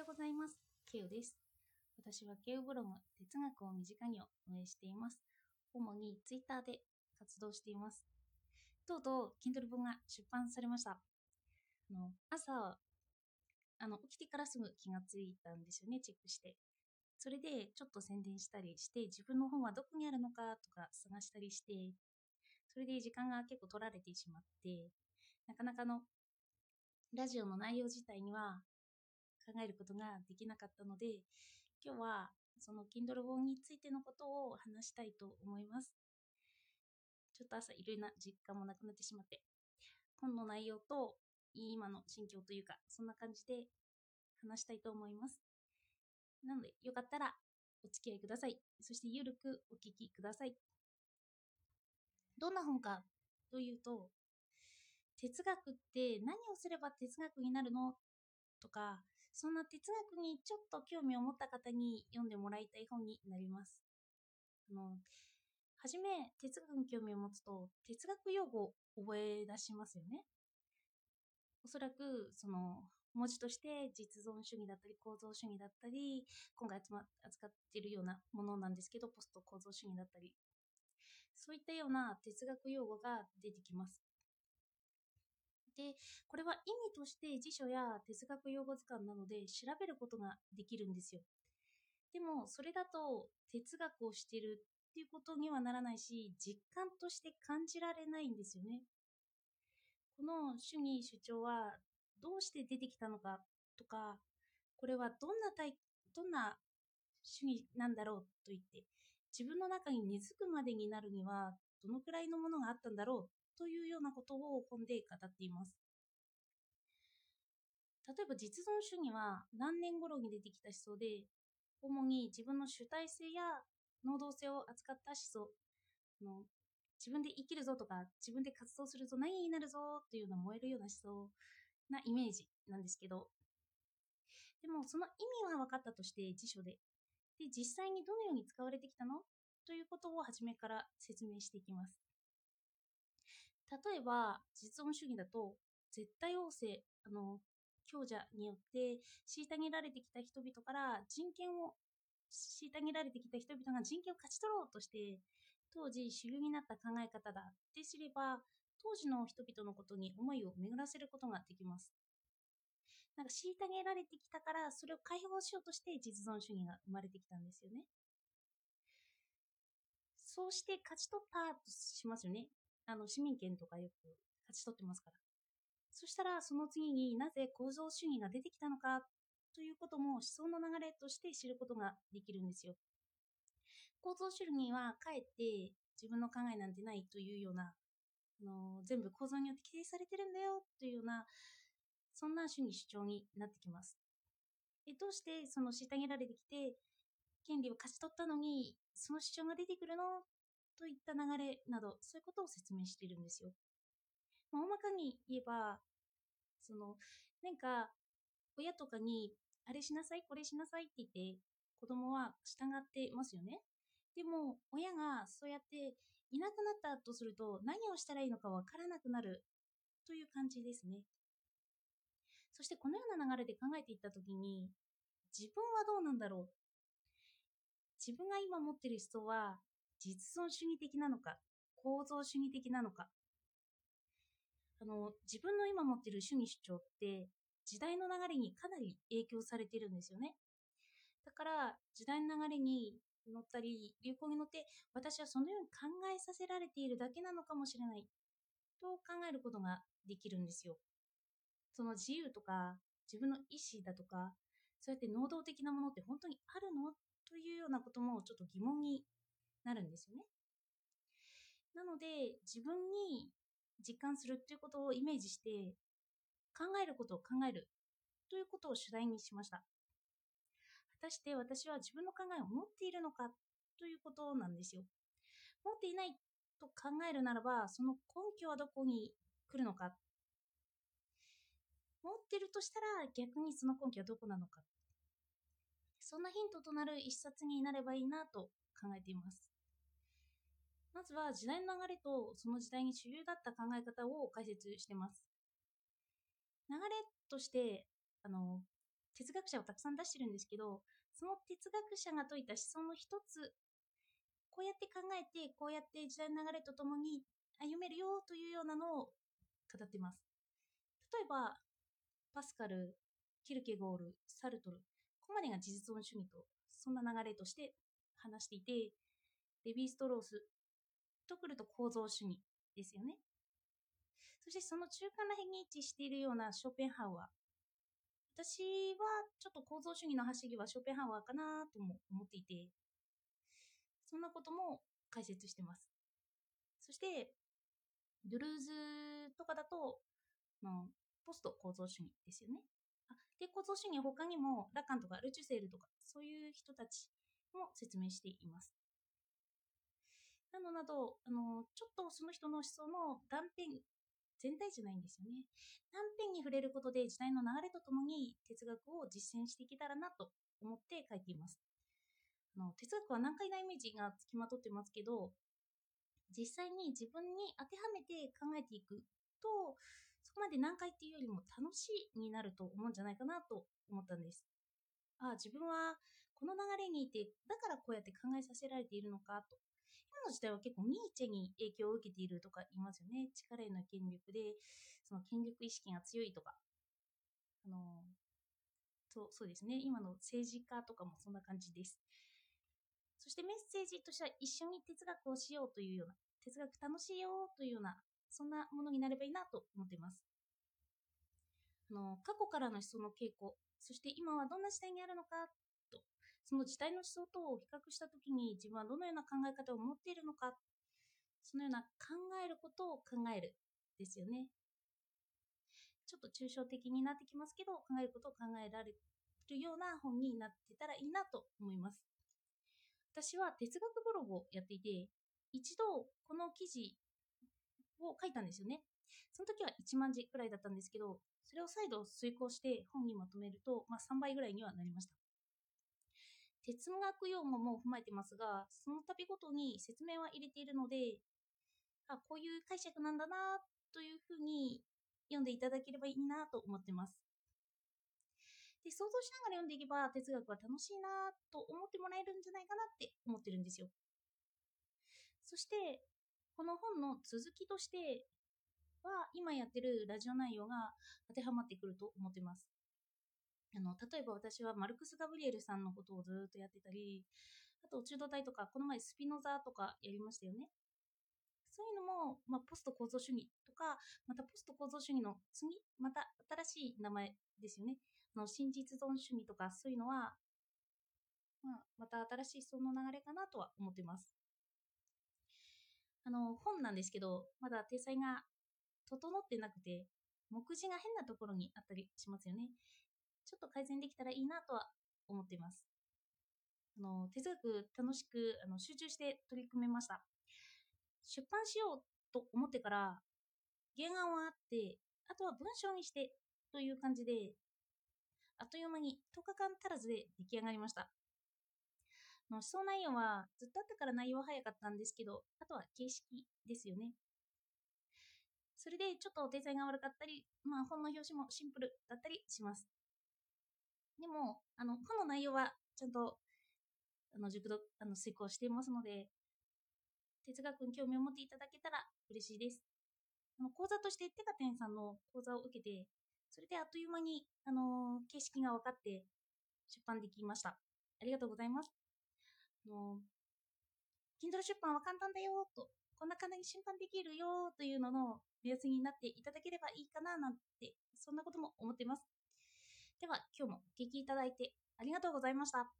ようございます。ケウです。私はケウブログ哲学を身近にを運営しています。主にツイッターで活動しています。とうとう Kindle 本が出版されました。あの朝あの起きてからすぐ気がついたんですよね、チェックして。それでちょっと宣伝したりして、自分の本はどこにあるのかとか探したりして、それで時間が結構取られてしまって、なかなかのラジオの内容自体には考えることができなかったので、今日はその Kindle 本についてのことを話したいと思います。ちょっと朝いろいろな実感もなくなってしまって、本の内容と今の心境というか、そんな感じで話したいと思います。なので、よかったらお付き合いください。そしてゆるくお聞きください。どんな本かというと、哲学って何をすれば哲学になるのとか、そんな哲学にちょっと興味を持った方に読んでもらいたい本になります。あの、はじめ哲学に興味を持つと、哲学用語を覚え出しますよね。おそらく、その、文字として実存主義だったり構造主義だったり、今回集ま扱っているようなものなんですけど、ポスト構造主義だったり、そういったような哲学用語が出てきます。で、これは意味として辞書や哲学用語図鑑なので調べることができるんですよ。でも、それだと哲学をしてるっていうことにはならないし、実感として感じられないんですよね。この主義主張はどうして出てきたのかとか、これはどんな体どんな主義なんだろうと言って、自分の中に根付くまでになるには、どのくらいのものがあったんだろうというようなことを本で語っています。例えば実存主義は何年頃に出てきた思想で、主に自分の主体性や能動性を扱った思想、の自分で生きるぞとか、自分で活動するぞ、何になるぞというような燃えるような思想なイメージなんですけど、でもその意味は分かったとして辞書で、で、実際にどのように使われてきたの？ということを初めから説明していきます。例えば、実存主義だと、絶対王政、あの、強者によって虐げられてきた人々から人権を虐げられてきた人々が人権を勝ち取ろうとして当時主流になった考え方だってすれば当時の人々のことに思いを巡らせることができます。なんか虐げられてきたからそれを解放しようとして実存主義が生まれてきたんですよね。そうして勝ち取ったとしますよね。あの市民権とかよく勝ち取ってますからそしたらその次になぜ構造主義が出てきたのかということも思想の流れとして知ることができるんですよ。構造主義はかえって自分の考えなんてないというような、あの全部構造によって規定されてるんだよというような、そんな主義主張になってきます。えどうしてその虐げられてきて権利を勝ち取ったのにその主張が出てくるの？といった流れなどそういうことを説明しているんですよ。まあ、大まかに言えば、その、なんか、親とかに、あれしなさい、これしなさいって言って、子供は従ってますよね。でも、親がそうやっていなくなったとすると、何をしたらいいのかわからなくなるという感じですね。そして、このような流れで考えていったときに、自分はどうなんだろう自分が今持っている思想は、実存主義的なのか、構造主義的なのか、あの自分の今持ってる主義主張って時代の流れにかなり影響されてるんですよね。だから時代の流れに乗ったり流行に乗って私はそのように考えさせられているだけなのかもしれないと考えることができるんですよ。その自由とか自分の意思だとかそうやって能動的なものって本当にあるの？というようなこともちょっと疑問になるんですよね。なので自分に実感するということをイメージして考えることを考えるということを主題にしました。果たして私は自分の考えを持っているのかということなんですよ。持っていないと考えるならばその根拠はどこに来るのか。持ってるとしたら逆にその根拠はどこなのか。そんなヒントとなる一冊になればいいなと考えています。まずは時代の流れとその時代に主流だった考え方を解説しています。流れとして、あの、哲学者をたくさん出してるんですけど、その哲学者が説いた思想の一つ、こうやって考えて、こうやって時代の流れとともに歩めるよというようなのを語ってます。例えば、パスカル、キルケゴール、サルトル、ここまでが事実論主義と、そんな流れとして話していて、レヴィ・ストロースとくると構造主義ですよね。そしてその中間ら辺に位置しているようなショーペンハウアー。私はちょっと構造主義の走りはショーペンハウアーかなとも思っていて、そんなことも解説してます。そして、ドゥルーズとかだと、まあ、ポスト構造主義ですよね。あで、構造主義は他にもラカンとかルチュセールとか、そういう人たちも説明しています。などなど、あの、ちょっとその人の思想の断片、全体じゃないんですよね。断片に触れることで時代の流れとともに哲学を実践していけたらなと思って書いています。あの哲学は難解なイメージがつきまとってますけど、実際に自分に当てはめて考えていくと、そこまで難解っていうよりも楽しいになると思うんじゃないかなと思ったんです。ああ、自分はこの流れにいて、だからこうやって考えさせられているのかと。の時代は結構ニーチェに影響を受けているとか言いますよね。力への権力で、その権力意識が強いとか。あの、そうそうですね。今の政治家とかもそんな感じです。そしてメッセージとしては一緒に哲学をしようというような、哲学楽しいよというような、そんなものになればいいなと思っています。あの過去からの思想の傾向、そして今はどんな時代にあるのか、その時代の思想と比較したときに自分はどのような考え方を持っているのか、そのような考えることを考えるですよね。ちょっと抽象的になってきますけど、考えることを考えられるような本になってたらいいなと思います。私は哲学ブログをやっていて、一度この記事を書いたんですよね。その時は1万字くらいだったんですけど、それを再度遂行して本にまとめると、まあ、3倍ぐらいにはなりました。哲学用語も踏まえてますが、その度ごとに説明は入れているので、あ、こういう解釈なんだなというふうに読んでいただければいいなと思ってます。で、想像しながら読んでいけば哲学は楽しいなと思ってもらえるんじゃないかなって思ってるんですよ。そして、この本の続きとしては、今やってるラジオ内容が当てはまってくると思ってます。あの、例えば私はマルクス・ガブリエルさんのことをずっとやってたり、あと中道体とか、この前スピノザとかやりましたよね。そういうのも、まあ、ポスト構造主義とか、またポスト構造主義の次、また新しい名前ですよねあ。の真実存主義とかそういうのは、まあ、また新しいその流れかなとは思ってます。あの、本なんですけど、まだ体裁が整ってなくて、目次が変なところにあったりしますよね。ちょっと改善できたらいいなとは思っています。あの、哲学楽しくあの集中して取り組めました。出版しようと思ってから、原案はあって、あとは文章にしてという感じで、あっという間に10日間足らずで出来上がりました。の思想内容はずっとあったから内容は早かったんですけど、あとは形式ですよね。それでちょっとデザインが悪かったり、まあ本の表紙もシンプルだったりします。でも、あの、本の内容はちゃんと、あの、熟読、あの、遂行していますので、哲学に興味を持っていただけたら嬉しいです。あの講座としてテカテンさんの講座を受けて、それであっという間に、あの形式が分かって出版できました。ありがとうございます。あの Kindle 出版は簡単だよと、こんな簡単に出版できるよというのの目安になっていただければいいかななんて、そんなことも思っています。では、今日もお聴きいただいてありがとうございました。